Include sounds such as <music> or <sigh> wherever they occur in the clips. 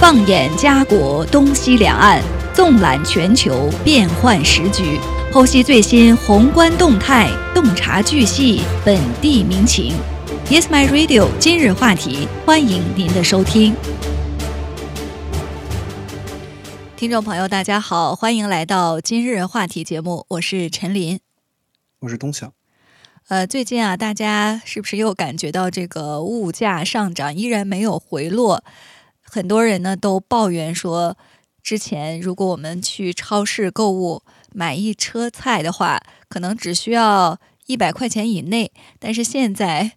放眼家国东西两岸，纵览全球变幻时局，剖析最新宏观动态，洞察巨细本地民情。Yes, my radio。今日话题，欢迎您的收听。听众朋友，大家好，欢迎来到今日话题节目，我是陈林，我是东晓。呃，最近啊，大家是不是又感觉到这个物价上涨依然没有回落？很多人呢都抱怨说，之前如果我们去超市购物买一车菜的话，可能只需要一百块钱以内，但是现在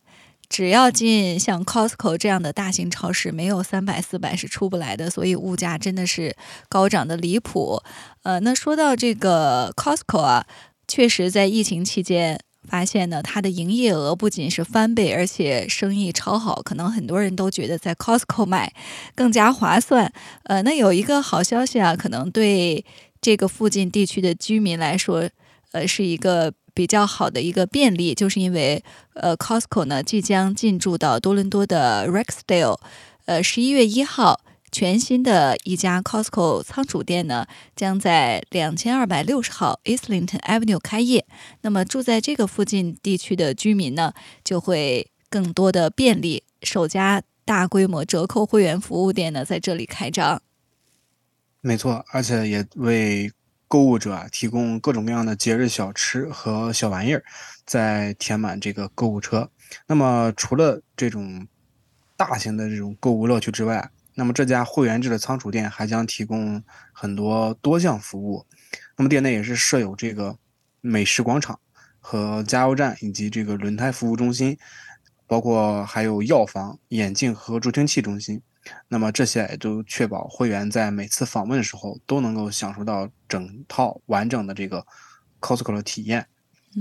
只要进像 Costco 这样的大型超市，没有三百四百是出不来的，所以物价真的是高涨的离谱。呃，那说到这个 Costco 啊，确实在疫情期间。发现呢，它的营业额不仅是翻倍，而且生意超好。可能很多人都觉得在 Costco 买更加划算。呃，那有一个好消息啊，可能对这个附近地区的居民来说，呃，是一个比较好的一个便利，就是因为呃，Costco 呢即将进驻到多伦多的 Rexdale，呃，十一月一号。全新的一家 Costco 仓储店呢，将在两千二百六十号 Islington Avenue 开业。那么住在这个附近地区的居民呢，就会更多的便利。首家大规模折扣会员服务店呢，在这里开张。没错，而且也为购物者啊提供各种各样的节日小吃和小玩意儿，在填满这个购物车。那么除了这种大型的这种购物乐趣之外，那么这家会员制的仓储店还将提供很多多项服务。那么店内也是设有这个美食广场和加油站以及这个轮胎服务中心，包括还有药房、眼镜和助听器中心。那么这些也都确保会员在每次访问的时候都能够享受到整套完整的这个 Costco 的体验。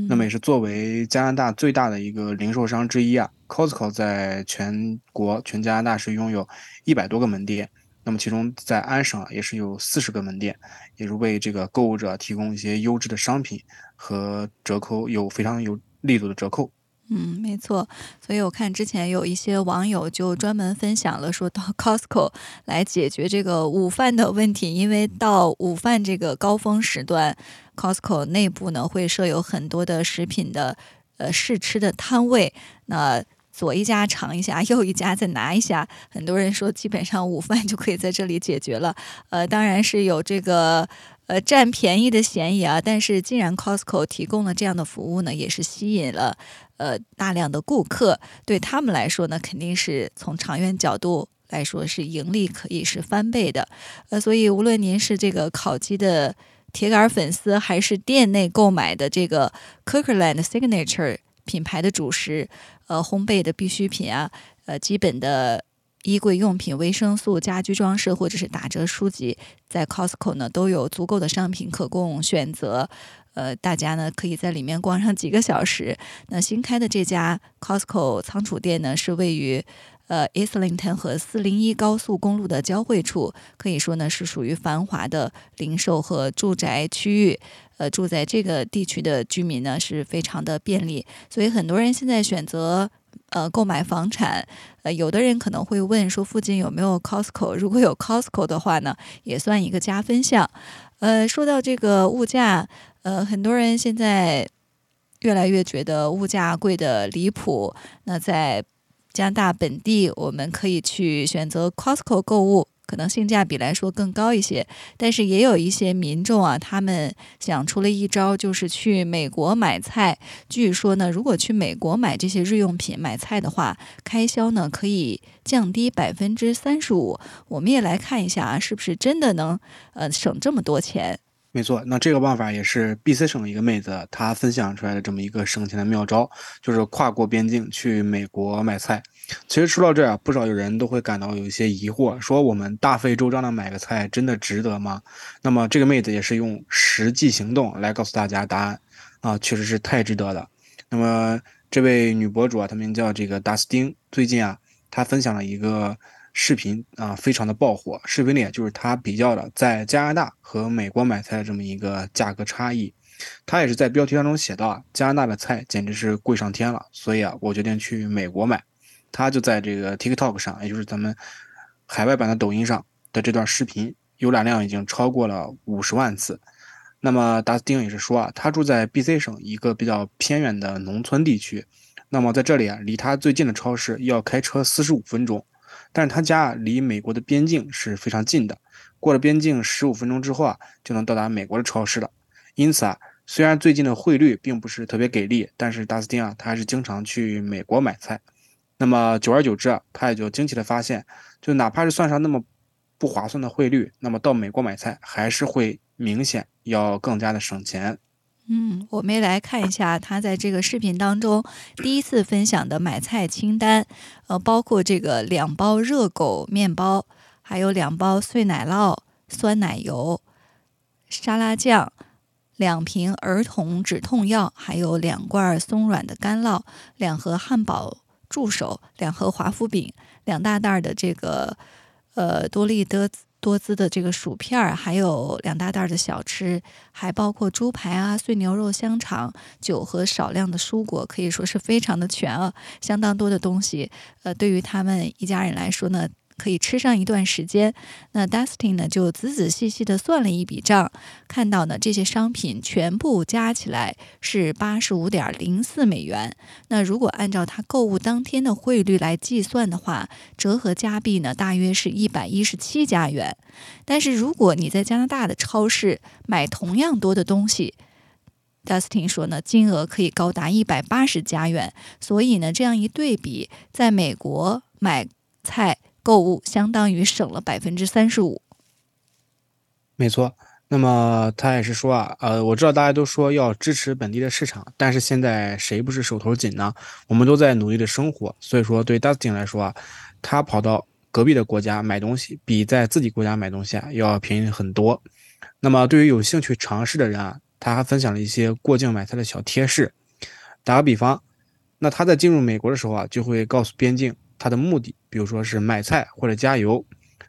那么也是作为加拿大最大的一个零售商之一啊，Costco 在全国全加拿大是拥有一百多个门店，那么其中在安省也是有四十个门店，也是为这个购物者提供一些优质的商品和折扣，有非常有力度的折扣。嗯，没错。所以我看之前有一些网友就专门分享了，说到 <laughs> Costco 来解决这个午饭的问题，因为到午饭这个高峰时段，Costco 内部呢会设有很多的食品的呃试吃的摊位，那左一家尝一下，<laughs> 右一家再拿一下，很多人说基本上午饭就可以在这里解决了。呃，当然是有这个。呃，占便宜的嫌疑啊！但是既然 Costco 提供了这样的服务呢，也是吸引了呃大量的顾客。对他们来说呢，肯定是从长远角度来说是盈利可以是翻倍的。呃，所以无论您是这个烤鸡的铁杆粉丝，还是店内购买的这个 Cookerland Signature 品牌的主食，呃，烘焙的必需品啊，呃，基本的。衣柜用品、维生素、家居装饰，或者是打折书籍，在 Costco 呢都有足够的商品可供选择。呃，大家呢可以在里面逛上几个小时。那新开的这家 Costco 仓储店呢，是位于呃 Islington 和401高速公路的交汇处，可以说呢是属于繁华的零售和住宅区域。呃，住在这个地区的居民呢是非常的便利，所以很多人现在选择。呃，购买房产，呃，有的人可能会问说，附近有没有 Costco？如果有 Costco 的话呢，也算一个加分项。呃，说到这个物价，呃，很多人现在越来越觉得物价贵的离谱。那在加拿大本地，我们可以去选择 Costco 购物。可能性价比来说更高一些，但是也有一些民众啊，他们想出了一招，就是去美国买菜。据说呢，如果去美国买这些日用品、买菜的话，开销呢可以降低百分之三十五。我们也来看一下啊，是不是真的能呃省这么多钱？没错，那这个办法也是 BC 省一个妹子她分享出来的这么一个省钱的妙招，就是跨过边境去美国买菜。其实说到这儿啊，不少有人都会感到有一些疑惑，说我们大费周章的买个菜真的值得吗？那么这个妹子也是用实际行动来告诉大家答案啊，确实是太值得了。那么这位女博主啊，她名叫这个达斯汀，最近啊，她分享了一个。视频啊，非常的爆火。视频里就是他比较了在加拿大和美国买菜的这么一个价格差异。他也是在标题当中写到啊，加拿大的菜简直是贵上天了，所以啊，我决定去美国买。他就在这个 TikTok 上，也就是咱们海外版的抖音上的这段视频浏览量已经超过了五十万次。那么达斯汀也是说啊，他住在 B.C 省一个比较偏远的农村地区，那么在这里啊，离他最近的超市要开车四十五分钟，但是他家离美国的边境是非常近的，过了边境十五分钟之后啊，就能到达美国的超市了。因此啊，虽然最近的汇率并不是特别给力，但是达斯汀啊，他还是经常去美国买菜。那么久而久之啊，他也就惊奇的发现，就哪怕是算上那么不划算的汇率，那么到美国买菜还是会明显要更加的省钱。嗯，我们也来看一下他在这个视频当中第一次分享的买菜清单，呃，包括这个两包热狗面包，还有两包碎奶酪、酸奶油、沙拉酱。两瓶儿童止痛药，还有两罐松软的干酪，两盒汉堡助手，两盒华夫饼，两大袋的这个呃多利多多姿的这个薯片儿，还有两大袋的小吃，还包括猪排啊、碎牛肉、香肠、酒和少量的蔬果，可以说是非常的全啊，相当多的东西。呃，对于他们一家人来说呢。可以吃上一段时间。那 Dustin 呢，就仔仔细细的算了一笔账，看到呢这些商品全部加起来是八十五点零四美元。那如果按照他购物当天的汇率来计算的话，折合加币呢大约是一百一十七加元。但是如果你在加拿大的超市买同样多的东西，Dustin 说呢，金额可以高达一百八十加元。所以呢，这样一对比，在美国买菜。购物相当于省了百分之三十五，没错。那么他也是说啊，呃，我知道大家都说要支持本地的市场，但是现在谁不是手头紧呢？我们都在努力的生活，所以说对 Dustin 来说啊，他跑到隔壁的国家买东西，比在自己国家买东西啊要便宜很多。那么对于有兴趣尝试的人啊，他还分享了一些过境买菜的小贴士。打个比方，那他在进入美国的时候啊，就会告诉边境。他的目的，比如说是买菜或者加油，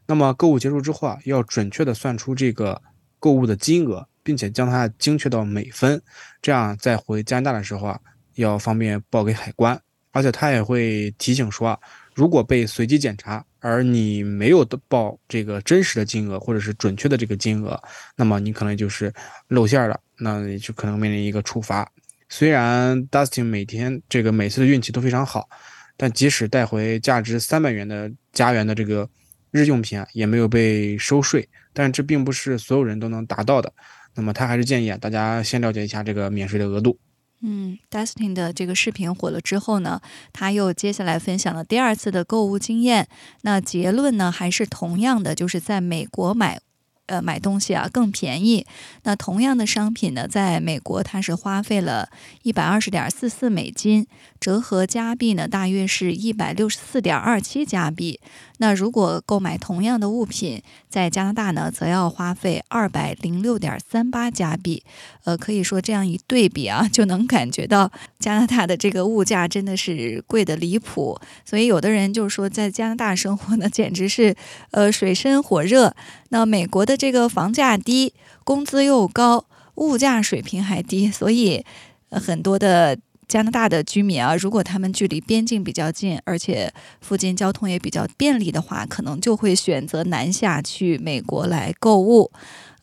那么购物结束之后啊，要准确的算出这个购物的金额，并且将它精确到每分，这样再回加拿大的时候啊，要方便报给海关。而且他也会提醒说啊，如果被随机检查，而你没有的报这个真实的金额或者是准确的这个金额，那么你可能就是露馅了，那你就可能面临一个处罚。虽然 Dustin 每天这个每次的运气都非常好。但即使带回价值三百元的家园的这个日用品啊，也没有被收税。但这并不是所有人都能达到的。那么他还是建议啊，大家先了解一下这个免税的额度。嗯，Dustin 的这个视频火了之后呢，他又接下来分享了第二次的购物经验。那结论呢，还是同样的，就是在美国买。呃，买东西啊更便宜。那同样的商品呢，在美国它是花费了一百二十点四四美金，折合加币呢大约是一百六十四点二七加币。那如果购买同样的物品，在加拿大呢，则要花费二百零六点三八加币。呃，可以说这样一对比啊，就能感觉到加拿大的这个物价真的是贵的离谱。所以有的人就说，在加拿大生活呢，简直是呃水深火热。那美国的这个房价低，工资又高，物价水平还低，所以很多的。加拿大的居民啊，如果他们距离边境比较近，而且附近交通也比较便利的话，可能就会选择南下去美国来购物。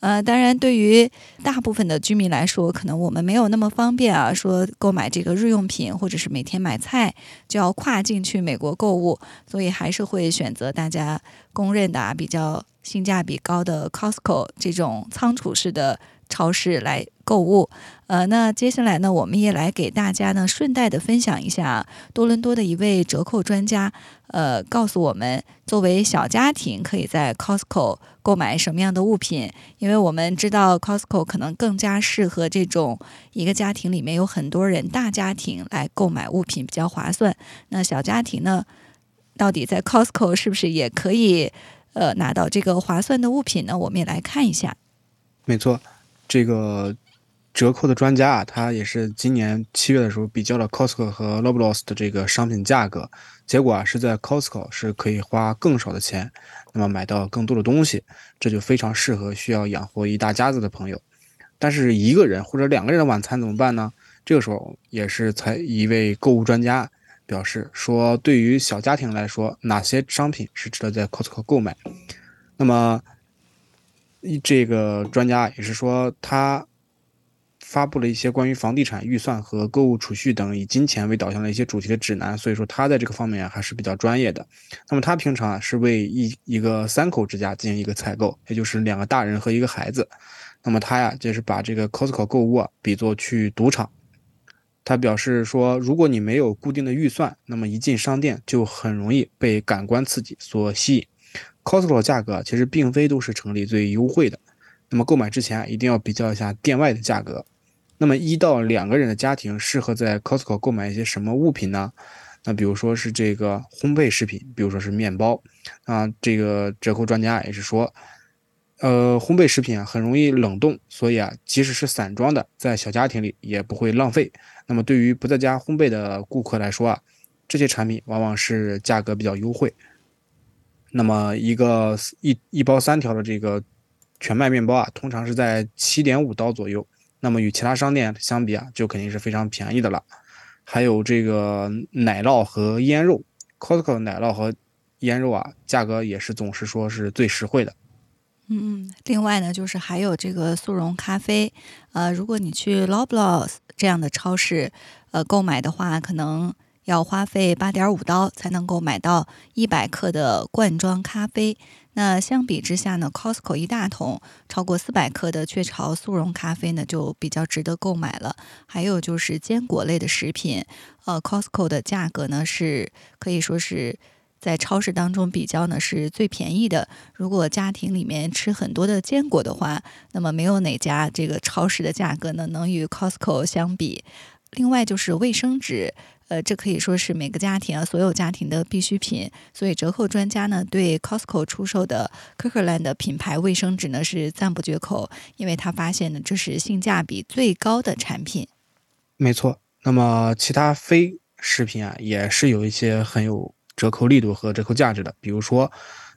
呃，当然，对于大部分的居民来说，可能我们没有那么方便啊，说购买这个日用品或者是每天买菜就要跨境去美国购物，所以还是会选择大家公认的啊比较性价比高的 Costco 这种仓储式的。超市来购物，呃，那接下来呢，我们也来给大家呢顺带的分享一下多伦多的一位折扣专家，呃，告诉我们作为小家庭可以在 Costco 购买什么样的物品，因为我们知道 Costco 可能更加适合这种一个家庭里面有很多人大家庭来购买物品比较划算。那小家庭呢，到底在 Costco 是不是也可以呃拿到这个划算的物品呢？我们也来看一下。没错。这个折扣的专家啊，他也是今年七月的时候比较了 Costco 和 Loblaws 的这个商品价格，结果啊是在 Costco 是可以花更少的钱，那么买到更多的东西，这就非常适合需要养活一大家子的朋友。但是一个人或者两个人的晚餐怎么办呢？这个时候也是才一位购物专家表示说，对于小家庭来说，哪些商品是值得在 Costco 购买？那么，一这个专家也是说，他发布了一些关于房地产预算和购物储蓄等以金钱为导向的一些主题的指南，所以说他在这个方面还是比较专业的。那么他平常啊是为一一个三口之家进行一个采购，也就是两个大人和一个孩子。那么他呀就是把这个 Costco 购物啊比作去赌场。他表示说，如果你没有固定的预算，那么一进商店就很容易被感官刺激所吸引。Costco 的价格其实并非都是城里最优惠的，那么购买之前一定要比较一下店外的价格。那么一到两个人的家庭适合在 Costco 购买一些什么物品呢？那比如说是这个烘焙食品，比如说是面包啊。这个折扣专家也是说，呃，烘焙食品啊很容易冷冻，所以啊，即使是散装的，在小家庭里也不会浪费。那么对于不在家烘焙的顾客来说啊，这些产品往往是价格比较优惠。那么一个一一包三条的这个全麦面包啊，通常是在七点五刀左右。那么与其他商店相比啊，就肯定是非常便宜的了。还有这个奶酪和腌肉，Costco 奶酪和腌肉啊，价格也是总是说是最实惠的。嗯，另外呢，就是还有这个速溶咖啡，呃，如果你去 Loblaws 这样的超市，呃，购买的话，可能。要花费八点五刀才能够买到一百克的罐装咖啡。那相比之下呢，Costco 一大桶超过四百克的雀巢速溶咖啡呢，就比较值得购买了。还有就是坚果类的食品，呃，Costco 的价格呢是可以说是在超市当中比较呢是最便宜的。如果家庭里面吃很多的坚果的话，那么没有哪家这个超市的价格呢能与 Costco 相比。另外就是卫生纸。呃，这可以说是每个家庭啊，所有家庭的必需品。所以折扣专家呢，对 Costco 出售的 Kirkland 品牌卫生纸呢是赞不绝口，因为他发现呢，这是性价比最高的产品。没错，那么其他非食品啊，也是有一些很有折扣力度和折扣价值的，比如说，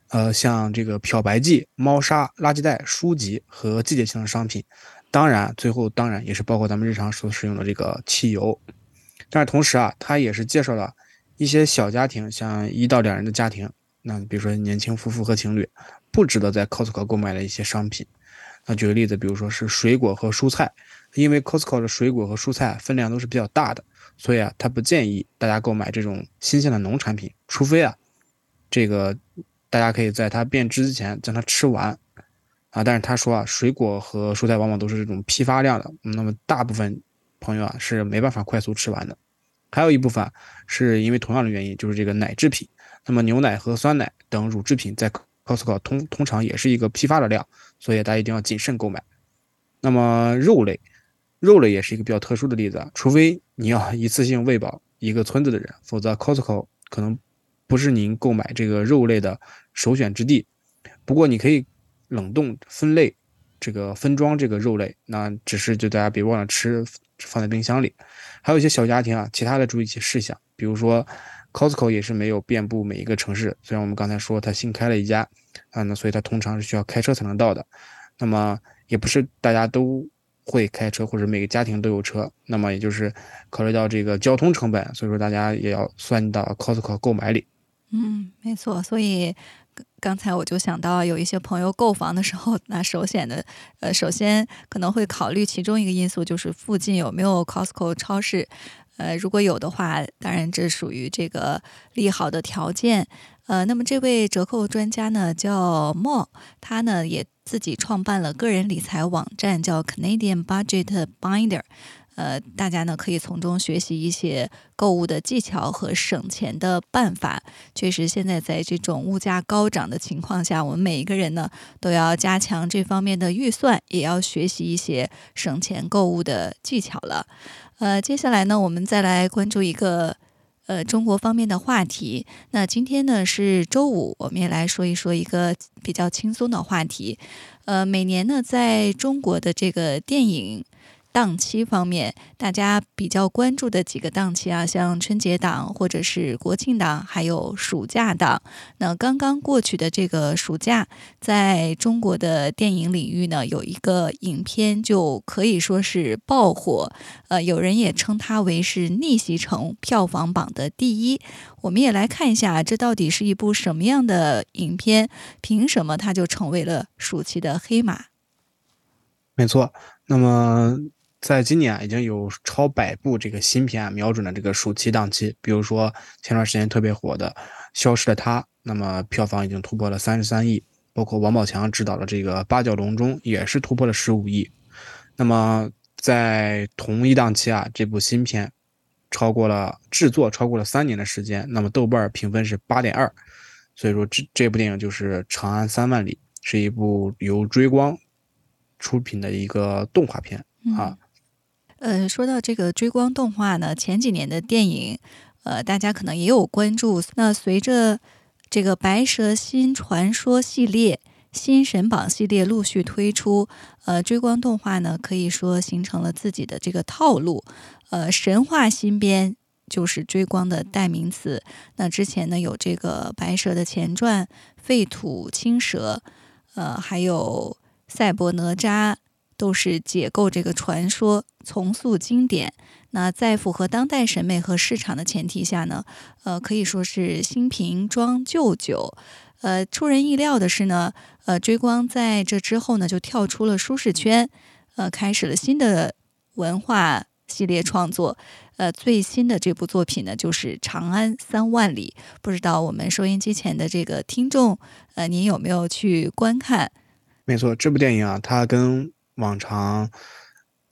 呃，像这个漂白剂、猫砂、垃圾袋、书籍和季节性的商品。当然，最后当然也是包括咱们日常所使用的这个汽油。但是同时啊，他也是介绍了一些小家庭，像一到两人的家庭，那比如说年轻夫妇和情侣，不值得在 Costco 购买的一些商品。那举个例子，比如说是水果和蔬菜，因为 Costco 的水果和蔬菜分量都是比较大的，所以啊，他不建议大家购买这种新鲜的农产品，除非啊，这个大家可以在它变质之前将它吃完啊。但是他说啊，水果和蔬菜往往都是这种批发量的，那么大部分朋友啊是没办法快速吃完的。还有一部分是因为同样的原因，就是这个奶制品。那么牛奶和酸奶等乳制品在 Costco 通通常也是一个批发的量，所以大家一定要谨慎购买。那么肉类，肉类也是一个比较特殊的例子啊，除非你要一次性喂饱一个村子的人，否则 Costco 可能不是您购买这个肉类的首选之地。不过你可以冷冻分类，这个分装这个肉类，那只是就大家别忘了吃。放在冰箱里，还有一些小家庭啊，其他的注意一些事项，比如说，Costco 也是没有遍布每一个城市。虽然我们刚才说它新开了一家，啊，那所以它通常是需要开车才能到的。那么也不是大家都会开车，或者每个家庭都有车。那么也就是考虑到这个交通成本，所以说大家也要算到 Costco 购买里。嗯，没错，所以。刚才我就想到，有一些朋友购房的时候，那首选的，呃，首先可能会考虑其中一个因素，就是附近有没有 Costco 超市。呃，如果有的话，当然这属于这个利好的条件。呃，那么这位折扣专家呢，叫 Mo，他呢也自己创办了个人理财网站，叫 Canadian Budget Binder。呃，大家呢可以从中学习一些购物的技巧和省钱的办法。确实，现在在这种物价高涨的情况下，我们每一个人呢都要加强这方面的预算，也要学习一些省钱购物的技巧了。呃，接下来呢，我们再来关注一个呃中国方面的话题。那今天呢是周五，我们也来说一说一个比较轻松的话题。呃，每年呢，在中国的这个电影。档期方面，大家比较关注的几个档期啊，像春节档或者是国庆档，还有暑假档。那刚刚过去的这个暑假，在中国的电影领域呢，有一个影片就可以说是爆火，呃，有人也称它为是逆袭成票房榜的第一。我们也来看一下，这到底是一部什么样的影片？凭什么它就成为了暑期的黑马？没错，那么。在今年已经有超百部这个新片瞄准了这个暑期档期，比如说前段时间特别火的《消失的她》，那么票房已经突破了三十三亿，包括王宝强执导的这个《八角笼中》也是突破了十五亿。那么在同一档期啊，这部新片超过了制作超过了三年的时间，那么豆瓣评分是八点二，所以说这这部电影就是《长安三万里》，是一部由追光出品的一个动画片啊。呃，说到这个追光动画呢，前几年的电影，呃，大家可能也有关注。那随着这个《白蛇新传说》系列、新神榜系列陆续推出，呃，追光动画呢，可以说形成了自己的这个套路。呃，神话新编就是追光的代名词。那之前呢，有这个白蛇的前传《废土青蛇》，呃，还有赛博哪吒。都是解构这个传说，重塑经典。那在符合当代审美和市场的前提下呢，呃，可以说是新瓶装旧酒。呃，出人意料的是呢，呃，追光在这之后呢，就跳出了舒适圈，呃，开始了新的文化系列创作。呃，最新的这部作品呢，就是《长安三万里》。不知道我们收音机前的这个听众，呃，您有没有去观看？没错，这部电影啊，它跟往常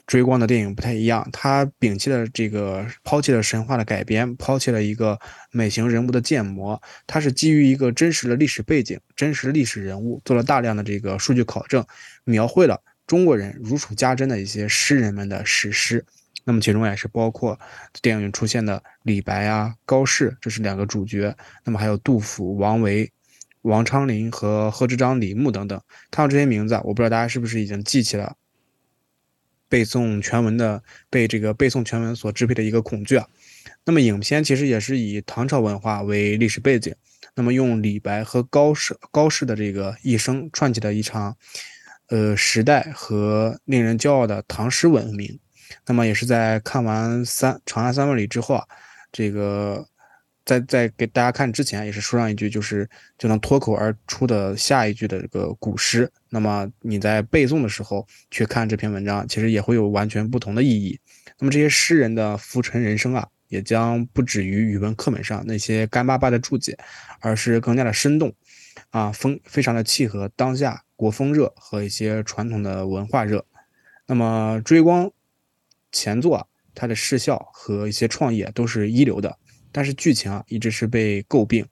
追光的电影不太一样，他摒弃了这个，抛弃了神话的改编，抛弃了一个美型人物的建模，它是基于一个真实的历史背景、真实的历史人物，做了大量的这个数据考证，描绘了中国人如数家珍的一些诗人们的史诗。那么其中也是包括电影出现的李白啊、高适，这是两个主角。那么还有杜甫、王维。王昌龄和贺知章、李牧等等，看到这些名字，我不知道大家是不是已经记起了背诵全文的被这个背诵全文所支配的一个恐惧啊。那么影片其实也是以唐朝文化为历史背景，那么用李白和高适高适的这个一生串起的一场呃时代和令人骄傲的唐诗文明。那么也是在看完三《长安三万里》之后啊，这个。在在给大家看之前，也是说上一句，就是就能脱口而出的下一句的这个古诗。那么你在背诵的时候去看这篇文章，其实也会有完全不同的意义。那么这些诗人的浮沉人生啊，也将不止于语文课本上那些干巴巴的注解，而是更加的生动，啊，风非常的契合当下国风热和一些传统的文化热。那么追光前作啊，它的视效和一些创意都是一流的。但是剧情啊，一直是被诟病，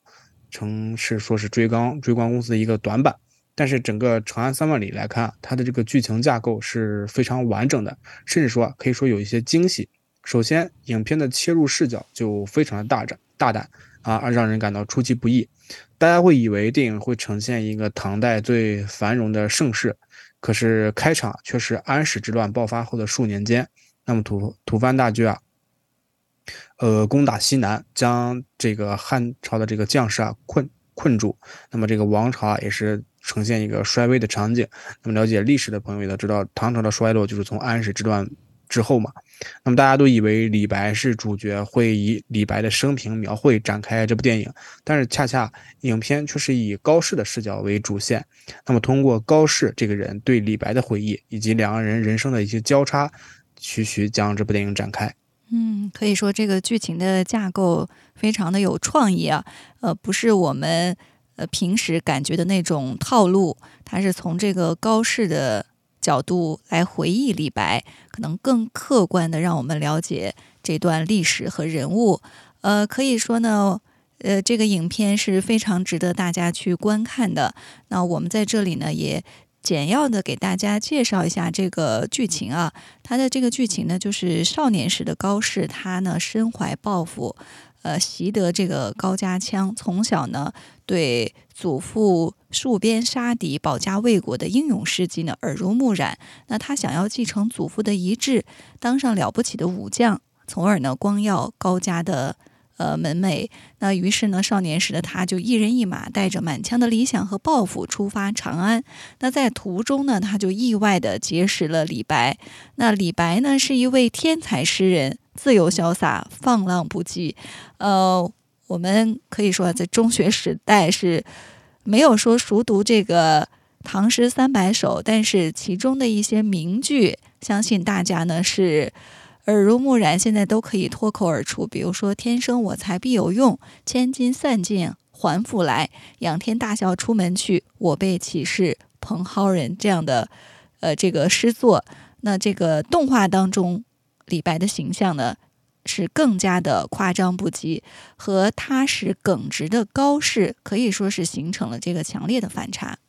成是说是追光追光公司的一个短板。但是整个《长安三万里》来看，它的这个剧情架构是非常完整的，甚至说可以说有一些惊喜。首先，影片的切入视角就非常的大胆大胆啊，让人感到出其不意。大家会以为电影会呈现一个唐代最繁荣的盛世，可是开场却是安史之乱爆发后的数年间，那么吐吐蕃大军啊。呃，攻打西南，将这个汉朝的这个将士啊困困住。那么这个王朝啊也是呈现一个衰微的场景。那么了解历史的朋友也知道，唐朝的衰落就是从安史之乱之后嘛。那么大家都以为李白是主角，会以李白的生平描绘展开这部电影，但是恰恰影片却是以高适的视角为主线。那么通过高适这个人对李白的回忆，以及两个人人生的一些交叉，徐徐将这部电影展开。嗯，可以说这个剧情的架构非常的有创意啊，呃，不是我们呃平时感觉的那种套路，它是从这个高适的角度来回忆李白，可能更客观的让我们了解这段历史和人物。呃，可以说呢，呃，这个影片是非常值得大家去观看的。那我们在这里呢也。简要的给大家介绍一下这个剧情啊，它的这个剧情呢，就是少年时的高适，他呢身怀抱负，呃，习得这个高家枪，从小呢对祖父戍边杀敌、保家卫国的英勇事迹呢耳濡目染。那他想要继承祖父的遗志，当上了不起的武将，从而呢光耀高家的。呃，门楣。那于是呢，少年时的他就一人一马，带着满腔的理想和抱负出发长安。那在途中呢，他就意外的结识了李白。那李白呢，是一位天才诗人，自由潇洒，放浪不羁。呃，我们可以说在中学时代是没有说熟读这个唐诗三百首，但是其中的一些名句，相信大家呢是。耳濡目染，现在都可以脱口而出。比如说“天生我材必有用，千金散尽还复来。仰天大笑出门去，我辈岂是蓬蒿人”这样的，呃，这个诗作。那这个动画当中，李白的形象呢，是更加的夸张不羁，和踏实耿直的高适可以说是形成了这个强烈的反差。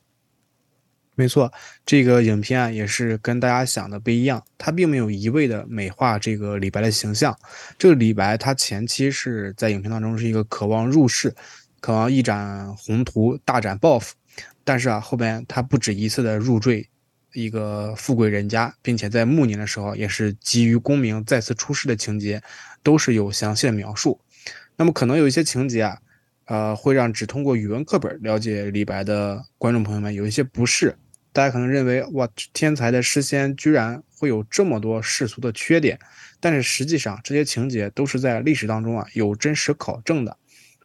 没错，这个影片啊也是跟大家想的不一样，他并没有一味的美化这个李白的形象。这个李白他前期是在影片当中是一个渴望入世、渴望一展宏图、大展抱负，但是啊后边他不止一次的入赘一个富贵人家，并且在暮年的时候也是急于功名再次出世的情节，都是有详细的描述。那么可能有一些情节啊，呃会让只通过语文课本了解李白的观众朋友们有一些不适。大家可能认为，哇，天才的诗仙居然会有这么多世俗的缺点，但是实际上这些情节都是在历史当中啊有真实考证的。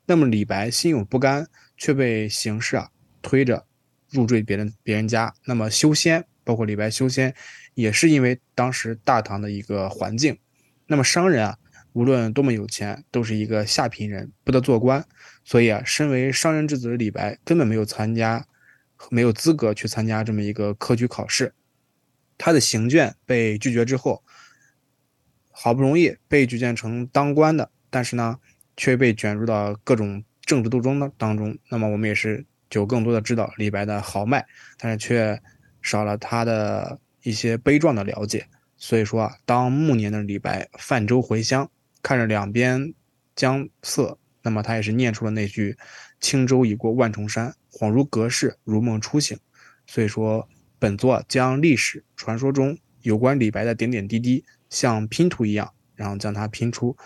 那么李白心有不甘，却被形势啊推着入赘别人别人家。那么修仙，包括李白修仙，也是因为当时大唐的一个环境。那么商人啊，无论多么有钱，都是一个下品人，不得做官。所以啊，身为商人之子的李白根本没有参加。没有资格去参加这么一个科举考试，他的行卷被拒绝之后，好不容易被举荐成当官的，但是呢，却被卷入到各种政治斗争当当中。那么我们也是就更多的知道李白的豪迈，但是却少了他的一些悲壮的了解。所以说啊，当暮年的李白泛舟回乡，看着两边江色，那么他也是念出了那句“轻舟已过万重山”。恍如隔世，如梦初醒。所以说，本作将历史传说中有关李白的点点滴滴，像拼图一样，然后将它拼出，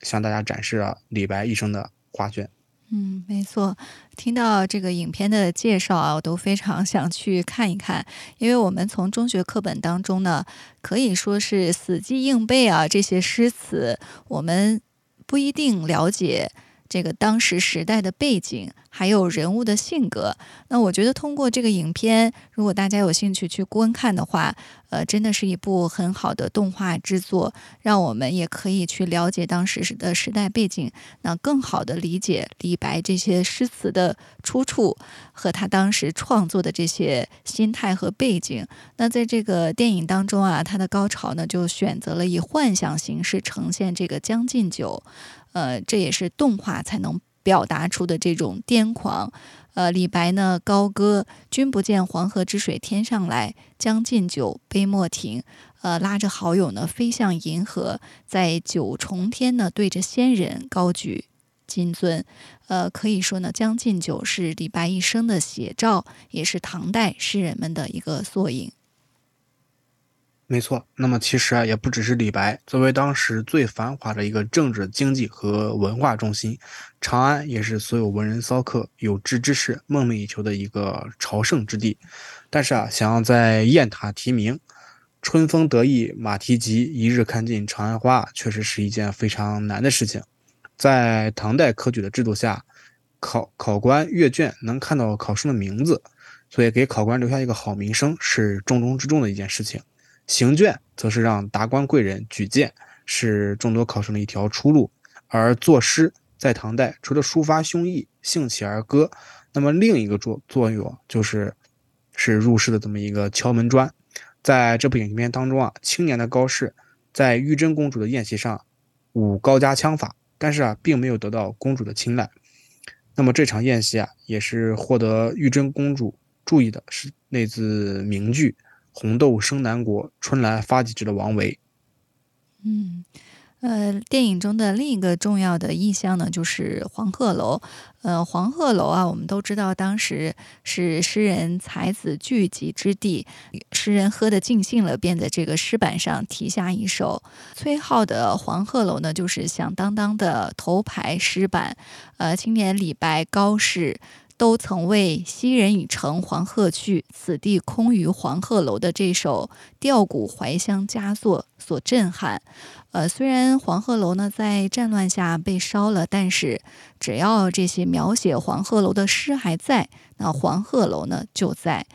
向大家展示了李白一生的画卷。嗯，没错。听到这个影片的介绍啊，我都非常想去看一看，因为我们从中学课本当中呢，可以说是死记硬背啊，这些诗词，我们不一定了解。这个当时时代的背景，还有人物的性格，那我觉得通过这个影片，如果大家有兴趣去观看的话，呃，真的是一部很好的动画制作，让我们也可以去了解当时的时代背景，那更好的理解李白这些诗词的出处和他当时创作的这些心态和背景。那在这个电影当中啊，他的高潮呢，就选择了以幻想形式呈现这个《将进酒》。呃，这也是动画才能表达出的这种癫狂。呃，李白呢高歌“君不见黄河之水天上来，将进酒，杯莫停”。呃，拉着好友呢飞向银河，在九重天呢对着仙人高举金樽。呃，可以说呢，《将进酒》是李白一生的写照，也是唐代诗人们的一个缩影。没错，那么其实啊，也不只是李白。作为当时最繁华的一个政治、经济和文化中心，长安也是所有文人骚客、有志之士梦寐以求的一个朝圣之地。但是啊，想要在雁塔题名，春风得意马蹄疾，一日看尽长安花，确实是一件非常难的事情。在唐代科举的制度下，考考官阅卷能看到考生的名字，所以给考官留下一个好名声是重中之重的一件事情。行卷则是让达官贵人举荐，是众多考生的一条出路。而作诗在唐代，除了抒发胸臆、兴起而歌，那么另一个作作用就是是入仕的这么一个敲门砖。在这部影片当中啊，青年的高适在玉真公主的宴席上舞高家枪法，但是啊，并没有得到公主的青睐。那么这场宴席啊，也是获得玉真公主注意的是那字名句。红豆生南国，春来发几枝的王维。嗯，呃，电影中的另一个重要的意象呢，就是黄鹤楼。呃，黄鹤楼啊，我们都知道，当时是诗人才子聚集之地，诗人喝得尽兴了，便在这个诗板上题下一首。崔颢的《黄鹤楼》呢，就是响当当的头牌诗板。呃，青年李白、高适。都曾为“昔人已乘黄鹤去，此地空余黄鹤楼”的这首吊古怀乡佳作所震撼。呃，虽然黄鹤楼呢在战乱下被烧了，但是只要这些描写黄鹤楼的诗还在，那黄鹤楼呢就在。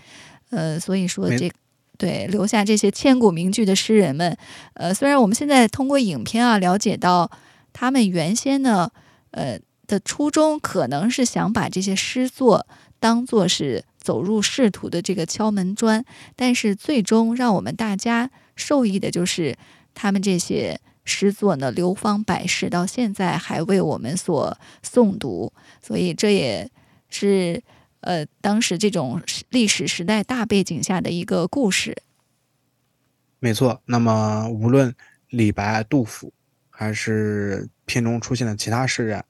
呃，所以说这对留下这些千古名句的诗人们，呃，虽然我们现在通过影片啊了解到他们原先呢，呃。的初衷可能是想把这些诗作当做是走入仕途的这个敲门砖，但是最终让我们大家受益的就是他们这些诗作呢流芳百世，到现在还为我们所诵读，所以这也是呃当时这种历史时代大背景下的一个故事。没错，那么无论李白、杜甫，还是片中出现的其他诗人。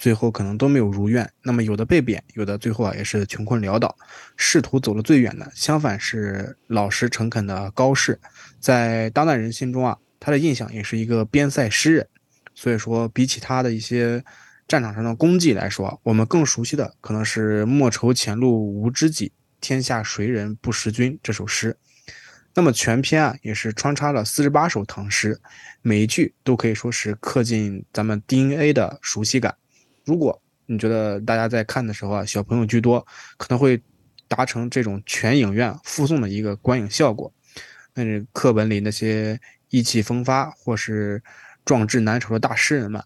最后可能都没有如愿，那么有的被贬，有的最后啊也是穷困潦倒。仕途走了最远的，相反是老实诚恳的高适，在当代人心中啊，他的印象也是一个边塞诗人。所以说，比起他的一些战场上的功绩来说，我们更熟悉的可能是“莫愁前路无知己，天下谁人不识君”这首诗。那么全篇啊也是穿插了四十八首唐诗，每一句都可以说是刻进咱们 DNA 的熟悉感。如果你觉得大家在看的时候啊，小朋友居多，可能会达成这种全影院附送的一个观影效果。那是课本里那些意气风发或是壮志难酬的大诗人们，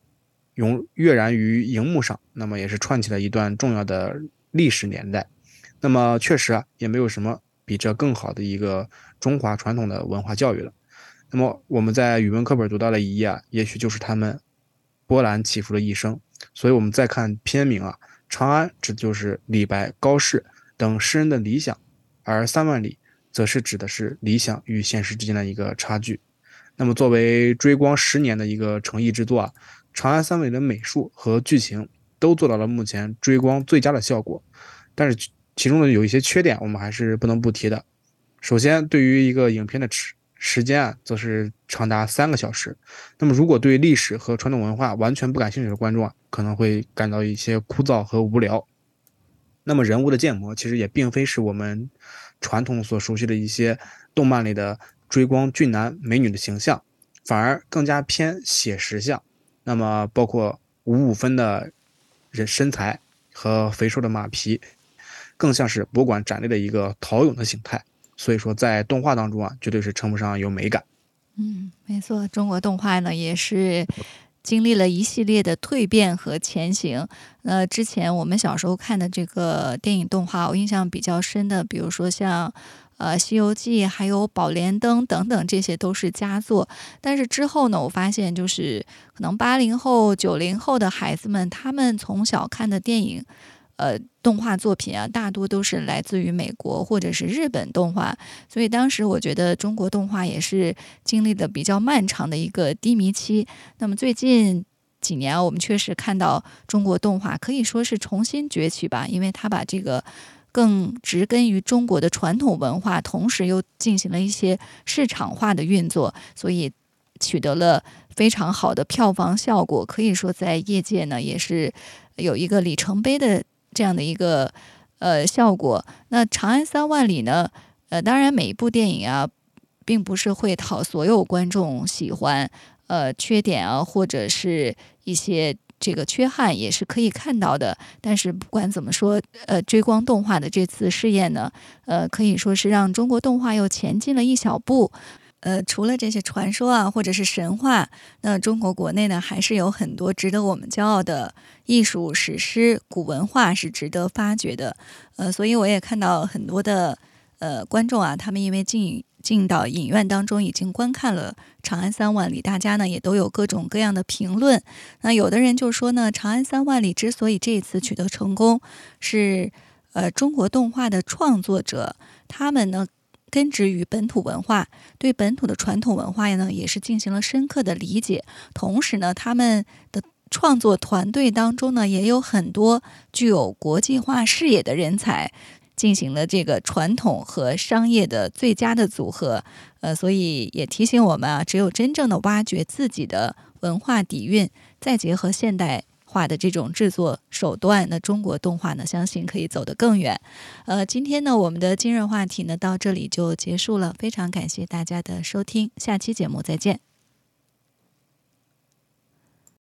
永跃然于荧幕上，那么也是串起了一段重要的历史年代。那么确实啊，也没有什么比这更好的一个中华传统的文化教育了。那么我们在语文课本读到的一页啊，也许就是他们波澜起伏的一生。所以，我们再看片名啊，《长安》指的就是李白、高适等诗人的理想，而《三万里》则是指的是理想与现实之间的一个差距。那么，作为追光十年的一个诚意之作啊，《长安三万里》的美术和剧情都做到了目前追光最佳的效果。但是，其中的有一些缺点，我们还是不能不提的。首先，对于一个影片的尺。时间啊，则是长达三个小时。那么，如果对历史和传统文化完全不感兴趣的观众啊，可能会感到一些枯燥和无聊。那么，人物的建模其实也并非是我们传统所熟悉的一些动漫里的追光俊男美女的形象，反而更加偏写实像。那么，包括五五分的人身材和肥瘦的马皮，更像是博物馆展内的一个陶俑的形态。所以说，在动画当中啊，绝对是称不上有美感。嗯，没错，中国动画呢也是经历了一系列的蜕变和前行。那之前我们小时候看的这个电影动画，我印象比较深的，比如说像呃《西游记》还有《宝莲灯》等等，这些都是佳作。但是之后呢，我发现就是可能八零后、九零后的孩子们，他们从小看的电影。呃，动画作品啊，大多都是来自于美国或者是日本动画，所以当时我觉得中国动画也是经历的比较漫长的一个低迷期。那么最近几年啊，我们确实看到中国动画可以说是重新崛起吧，因为它把这个更植根于中国的传统文化，同时又进行了一些市场化的运作，所以取得了非常好的票房效果，可以说在业界呢也是有一个里程碑的。这样的一个呃效果，那《长安三万里》呢？呃，当然每一部电影啊，并不是会讨所有观众喜欢，呃，缺点啊，或者是一些这个缺憾也是可以看到的。但是不管怎么说，呃，追光动画的这次试验呢，呃，可以说是让中国动画又前进了一小步。呃，除了这些传说啊，或者是神话，那中国国内呢，还是有很多值得我们骄傲的艺术史诗、古文化是值得发掘的。呃，所以我也看到很多的呃观众啊，他们因为进进到影院当中已经观看了《长安三万里》，大家呢也都有各种各样的评论。那有的人就说呢，《长安三万里》之所以这一次取得成功，是呃中国动画的创作者他们呢。根植于本土文化，对本土的传统文化呢也是进行了深刻的理解。同时呢，他们的创作团队当中呢也有很多具有国际化视野的人才。进行了这个传统和商业的最佳的组合，呃，所以也提醒我们啊，只有真正的挖掘自己的文化底蕴，再结合现代化的这种制作手段，那中国动画呢，相信可以走得更远。呃，今天呢，我们的今日话题呢到这里就结束了，非常感谢大家的收听，下期节目再见。